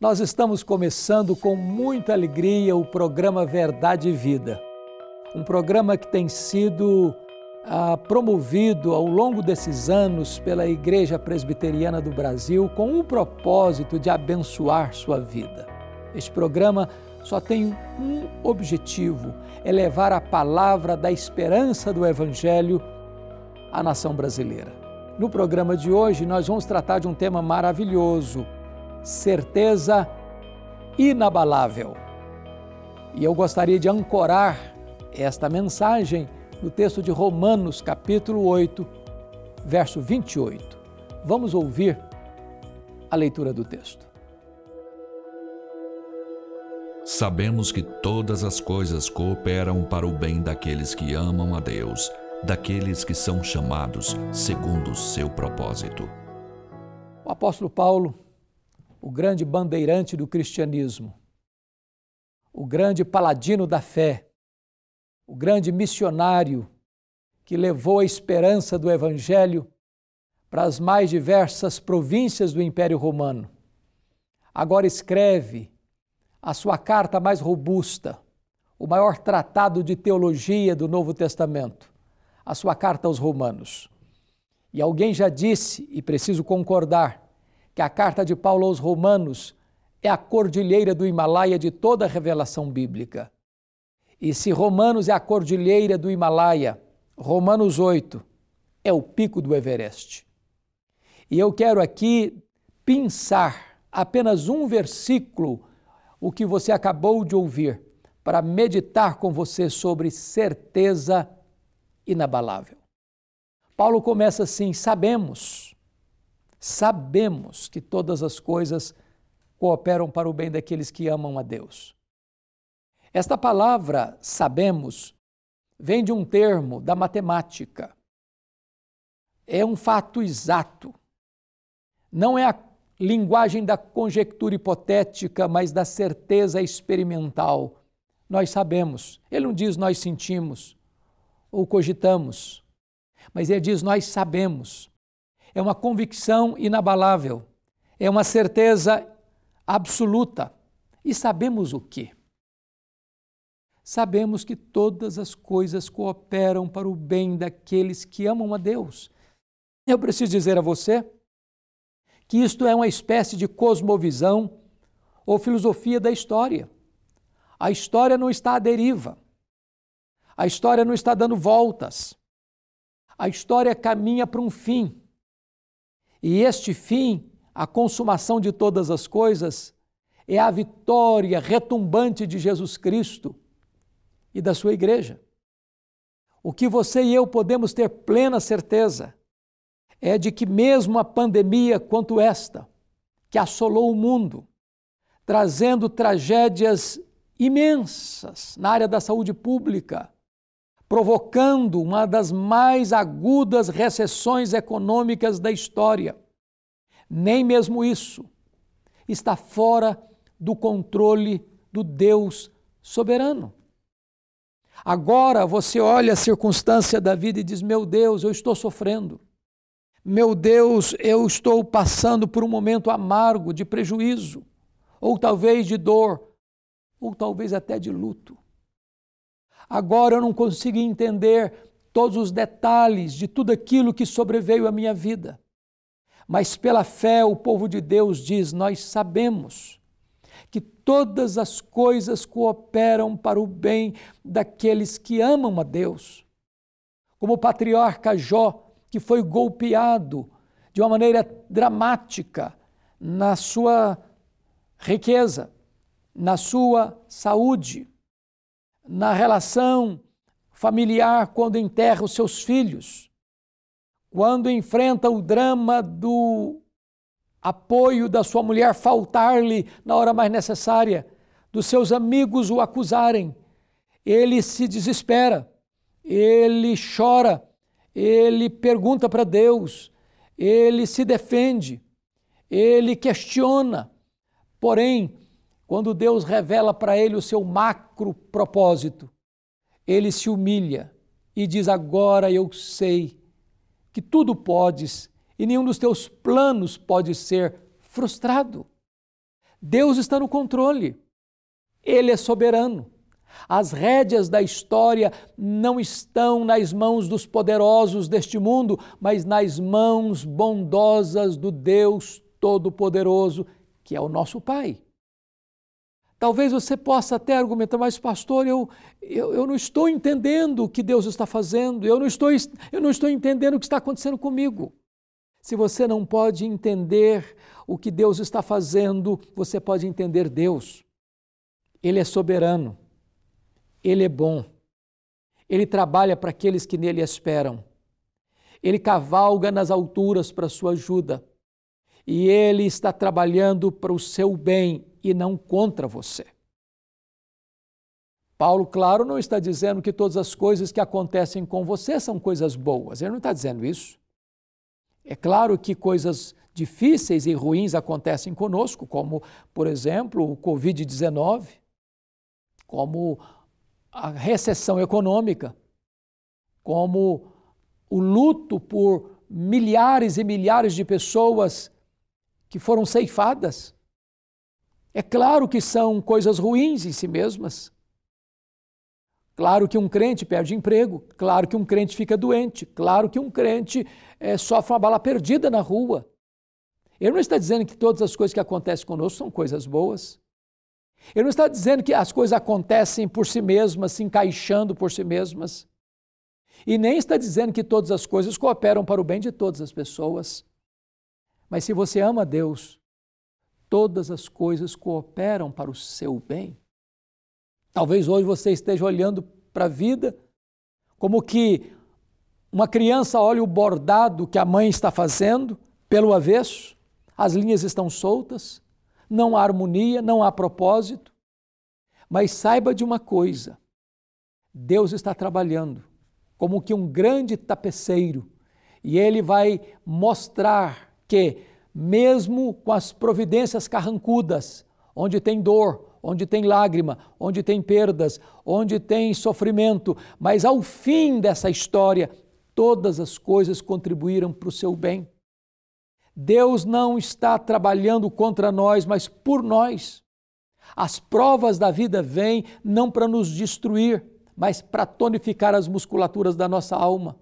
Nós estamos começando com muita alegria o programa Verdade e Vida. Um programa que tem sido ah, promovido ao longo desses anos pela Igreja Presbiteriana do Brasil com o propósito de abençoar sua vida. Este programa só tem um objetivo: é levar a palavra da esperança do Evangelho à nação brasileira. No programa de hoje, nós vamos tratar de um tema maravilhoso: certeza inabalável. E eu gostaria de ancorar esta mensagem no texto de Romanos, capítulo 8, verso 28. Vamos ouvir a leitura do texto. Sabemos que todas as coisas cooperam para o bem daqueles que amam a Deus, daqueles que são chamados segundo o seu propósito. O apóstolo Paulo, o grande bandeirante do cristianismo, o grande paladino da fé, o grande missionário que levou a esperança do Evangelho para as mais diversas províncias do Império Romano. Agora escreve a sua carta mais robusta, o maior tratado de teologia do Novo Testamento, a sua carta aos Romanos. E alguém já disse, e preciso concordar, que a carta de Paulo aos Romanos é a cordilheira do Himalaia de toda a revelação bíblica. E se Romanos é a cordilheira do Himalaia, Romanos 8 é o pico do Everest. E eu quero aqui pensar apenas um versículo o que você acabou de ouvir para meditar com você sobre certeza inabalável. Paulo começa assim: sabemos, sabemos que todas as coisas cooperam para o bem daqueles que amam a Deus. Esta palavra sabemos vem de um termo da matemática. É um fato exato. Não é a linguagem da conjectura hipotética, mas da certeza experimental. Nós sabemos. Ele não diz nós sentimos ou cogitamos, mas ele diz nós sabemos. É uma convicção inabalável, é uma certeza absoluta. E sabemos o que? Sabemos que todas as coisas cooperam para o bem daqueles que amam a Deus. Eu preciso dizer a você que isto é uma espécie de cosmovisão ou filosofia da história. A história não está à deriva. A história não está dando voltas. A história caminha para um fim. E este fim, a consumação de todas as coisas, é a vitória retumbante de Jesus Cristo e da sua igreja. O que você e eu podemos ter plena certeza é de que, mesmo a pandemia quanto esta, que assolou o mundo, trazendo tragédias imensas na área da saúde pública, provocando uma das mais agudas recessões econômicas da história. Nem mesmo isso está fora do controle do Deus soberano. Agora você olha a circunstância da vida e diz: Meu Deus, eu estou sofrendo. Meu Deus, eu estou passando por um momento amargo de prejuízo, ou talvez de dor, ou talvez até de luto. Agora eu não consigo entender todos os detalhes de tudo aquilo que sobreveio à minha vida. Mas pela fé, o povo de Deus diz: Nós sabemos que todas as coisas cooperam para o bem daqueles que amam a Deus. Como o patriarca Jó que foi golpeado de uma maneira dramática na sua riqueza, na sua saúde, na relação familiar quando enterra os seus filhos, quando enfrenta o drama do apoio da sua mulher faltar-lhe na hora mais necessária, dos seus amigos o acusarem, ele se desespera, ele chora ele pergunta para Deus, ele se defende, ele questiona. Porém, quando Deus revela para ele o seu macro propósito, ele se humilha e diz: Agora eu sei que tudo podes e nenhum dos teus planos pode ser frustrado. Deus está no controle. Ele é soberano. As rédeas da história não estão nas mãos dos poderosos deste mundo, mas nas mãos bondosas do Deus Todo-Poderoso, que é o nosso Pai. Talvez você possa até argumentar, mas pastor, eu, eu, eu, não estou entendendo o que Deus está fazendo, eu não, estou, eu não estou entendendo o que está acontecendo comigo. Se você não pode entender o que Deus está fazendo, você pode entender Deus. Ele é soberano, ele é bom, ele trabalha para aqueles que nele esperam, ele cavalga nas alturas para sua ajuda e ele está trabalhando para o seu bem e não contra você. Paulo, claro, não está dizendo que todas as coisas que acontecem com você são coisas boas, ele não está dizendo isso. É claro que coisas difíceis e ruins acontecem conosco, como, por exemplo, o Covid-19, como a recessão econômica, como o luto por milhares e milhares de pessoas que foram ceifadas. É claro que são coisas ruins em si mesmas. Claro que um crente perde emprego, claro que um crente fica doente, claro que um crente é, sofre uma bala perdida na rua. Ele não está dizendo que todas as coisas que acontecem conosco são coisas boas. Ele não está dizendo que as coisas acontecem por si mesmas, se encaixando por si mesmas. E nem está dizendo que todas as coisas cooperam para o bem de todas as pessoas. Mas se você ama Deus, todas as coisas cooperam para o seu bem. Talvez hoje você esteja olhando para a vida como que uma criança olha o bordado que a mãe está fazendo pelo avesso, as linhas estão soltas, não há harmonia, não há propósito. Mas saiba de uma coisa: Deus está trabalhando como que um grande tapeceiro e ele vai mostrar que, mesmo com as providências carrancudas, onde tem dor, onde tem lágrima, onde tem perdas, onde tem sofrimento, mas ao fim dessa história, todas as coisas contribuíram para o seu bem. Deus não está trabalhando contra nós, mas por nós. As provas da vida vêm não para nos destruir, mas para tonificar as musculaturas da nossa alma.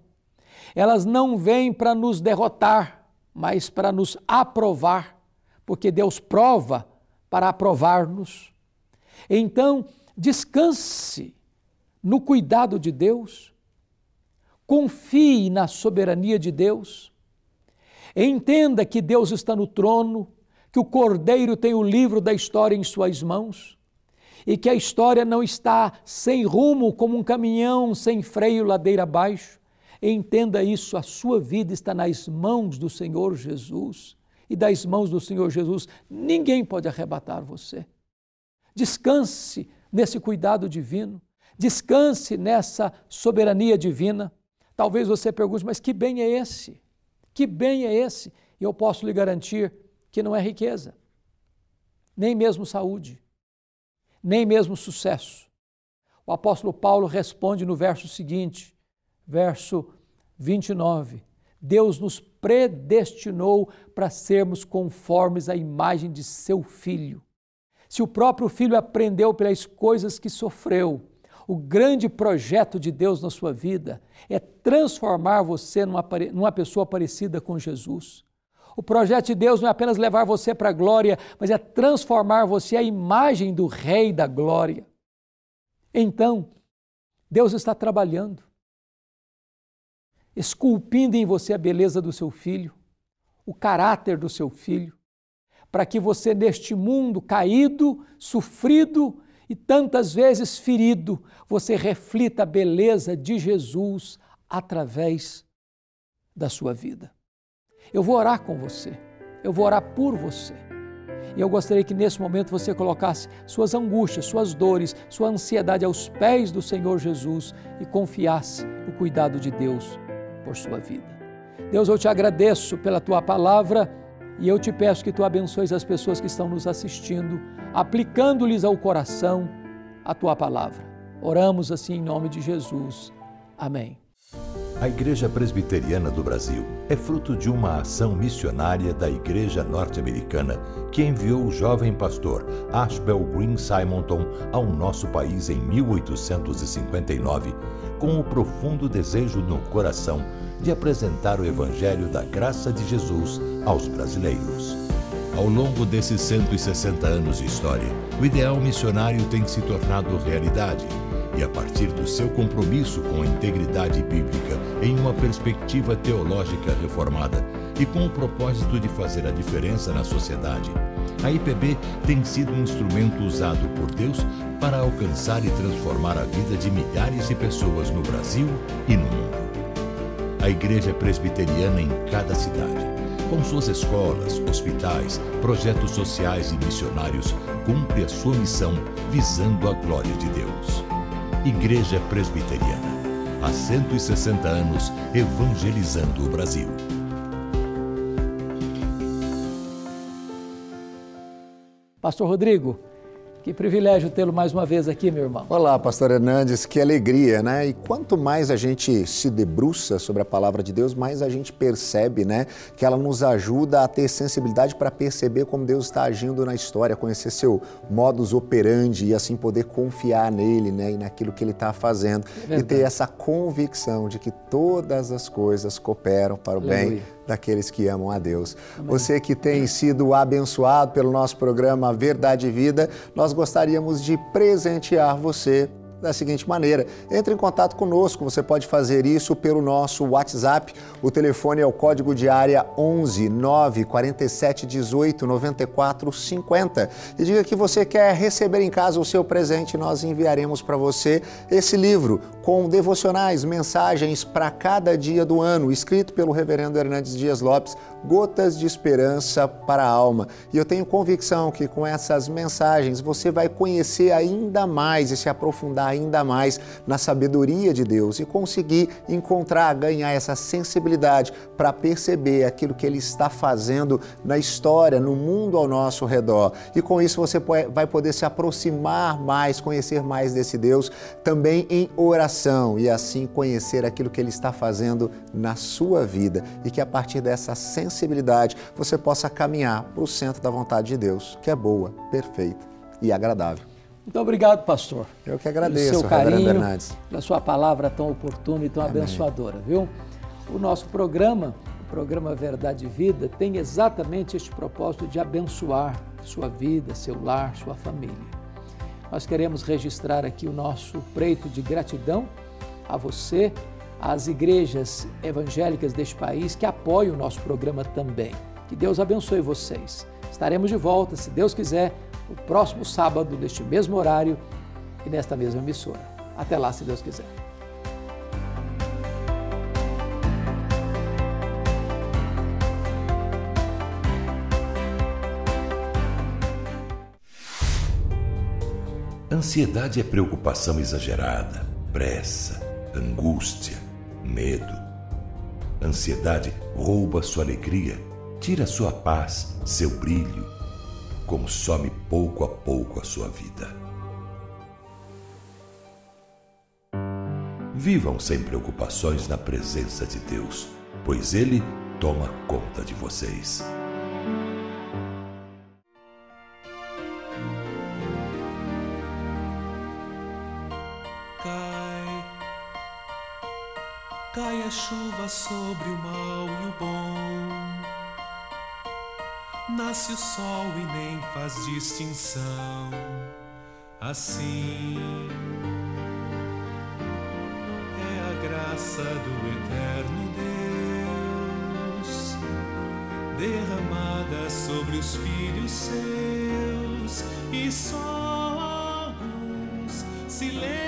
Elas não vêm para nos derrotar, mas para nos aprovar, porque Deus prova para aprovar-nos. Então, descanse no cuidado de Deus, confie na soberania de Deus, entenda que Deus está no trono, que o Cordeiro tem o livro da história em suas mãos e que a história não está sem rumo como um caminhão sem freio ladeira abaixo. Entenda isso, a sua vida está nas mãos do Senhor Jesus e das mãos do Senhor Jesus ninguém pode arrebatar você. Descanse nesse cuidado divino, descanse nessa soberania divina. Talvez você pergunte, mas que bem é esse? Que bem é esse? E eu posso lhe garantir que não é riqueza, nem mesmo saúde, nem mesmo sucesso. O apóstolo Paulo responde no verso seguinte, verso 29. Deus nos predestinou para sermos conformes à imagem de seu filho. Se o próprio filho aprendeu pelas coisas que sofreu, o grande projeto de Deus na sua vida é transformar você numa, numa pessoa parecida com Jesus. O projeto de Deus não é apenas levar você para a glória, mas é transformar você à imagem do Rei da glória. Então, Deus está trabalhando, esculpindo em você a beleza do seu filho, o caráter do seu filho, para que você, neste mundo caído, sofrido e tantas vezes ferido, você reflita a beleza de Jesus através da sua vida. Eu vou orar com você, eu vou orar por você. E eu gostaria que nesse momento você colocasse suas angústias, suas dores, sua ansiedade aos pés do Senhor Jesus e confiasse no cuidado de Deus por sua vida. Deus, eu te agradeço pela tua palavra e eu te peço que tu abençoes as pessoas que estão nos assistindo, aplicando-lhes ao coração a tua palavra. Oramos assim em nome de Jesus. Amém. A Igreja Presbiteriana do Brasil é fruto de uma ação missionária da Igreja Norte-Americana que enviou o jovem pastor Ashbel Green Simonton ao nosso país em 1859, com o profundo desejo no coração de apresentar o Evangelho da graça de Jesus aos brasileiros. Ao longo desses 160 anos de história, o ideal missionário tem se tornado realidade e a partir do seu compromisso com a integridade bíblica em uma perspectiva teológica reformada e com o propósito de fazer a diferença na sociedade, a IPB tem sido um instrumento usado por Deus para alcançar e transformar a vida de milhares de pessoas no Brasil e no mundo. A Igreja Presbiteriana em cada cidade, com suas escolas, hospitais, projetos sociais e missionários, cumpre a sua missão visando a glória de Deus. Igreja Presbiteriana. Há 160 anos evangelizando o Brasil. Pastor Rodrigo, que privilégio tê-lo mais uma vez aqui, meu irmão. Olá, pastor Hernandes, que alegria, né? E quanto mais a gente se debruça sobre a palavra de Deus, mais a gente percebe, né, que ela nos ajuda a ter sensibilidade para perceber como Deus está agindo na história, conhecer seu modus operandi e assim poder confiar nele, né, e naquilo que ele está fazendo é e ter essa convicção de que todas as coisas cooperam para o Aleluia. bem daqueles que amam a Deus. Amém. Você que tem sido abençoado pelo nosso programa Verdade e Vida, nós gostaríamos de presentear você da seguinte maneira: entre em contato conosco. Você pode fazer isso pelo nosso WhatsApp. O telefone é o código de área 11 9 47 18 94 50. E diga que você quer receber em casa o seu presente. Nós enviaremos para você esse livro com devocionais, mensagens para cada dia do ano, escrito pelo Reverendo Hernandes Dias Lopes gotas de esperança para a alma. E eu tenho convicção que com essas mensagens você vai conhecer ainda mais e se aprofundar ainda mais na sabedoria de Deus e conseguir encontrar, ganhar essa sensibilidade para perceber aquilo que Ele está fazendo na história, no mundo ao nosso redor. E com isso você vai poder se aproximar mais, conhecer mais desse Deus também em oração e assim conhecer aquilo que Ele está fazendo na sua vida e que a partir dessa sensibilidade você possa caminhar para o centro da vontade de Deus, que é boa, perfeita e agradável. Muito obrigado, pastor. Eu que agradeço, pelo seu carinho, pela sua palavra tão oportuna e tão Amém. abençoadora, viu? O nosso programa, o programa Verdade e Vida, tem exatamente este propósito de abençoar sua vida, seu lar, sua família. Nós queremos registrar aqui o nosso preito de gratidão a você às igrejas evangélicas deste país que apoiam o nosso programa também. Que Deus abençoe vocês. Estaremos de volta, se Deus quiser, no próximo sábado, neste mesmo horário e nesta mesma emissora. Até lá, se Deus quiser. Ansiedade é preocupação exagerada, pressa, angústia medo. Ansiedade rouba sua alegria, tira sua paz, seu brilho, consome pouco a pouco a sua vida. Vivam sem preocupações na presença de Deus, pois Ele toma conta de vocês. cai a chuva sobre o mal e o bom. Nasce o sol e nem faz distinção. Assim é a graça do eterno Deus derramada sobre os filhos seus e só alguns se lembram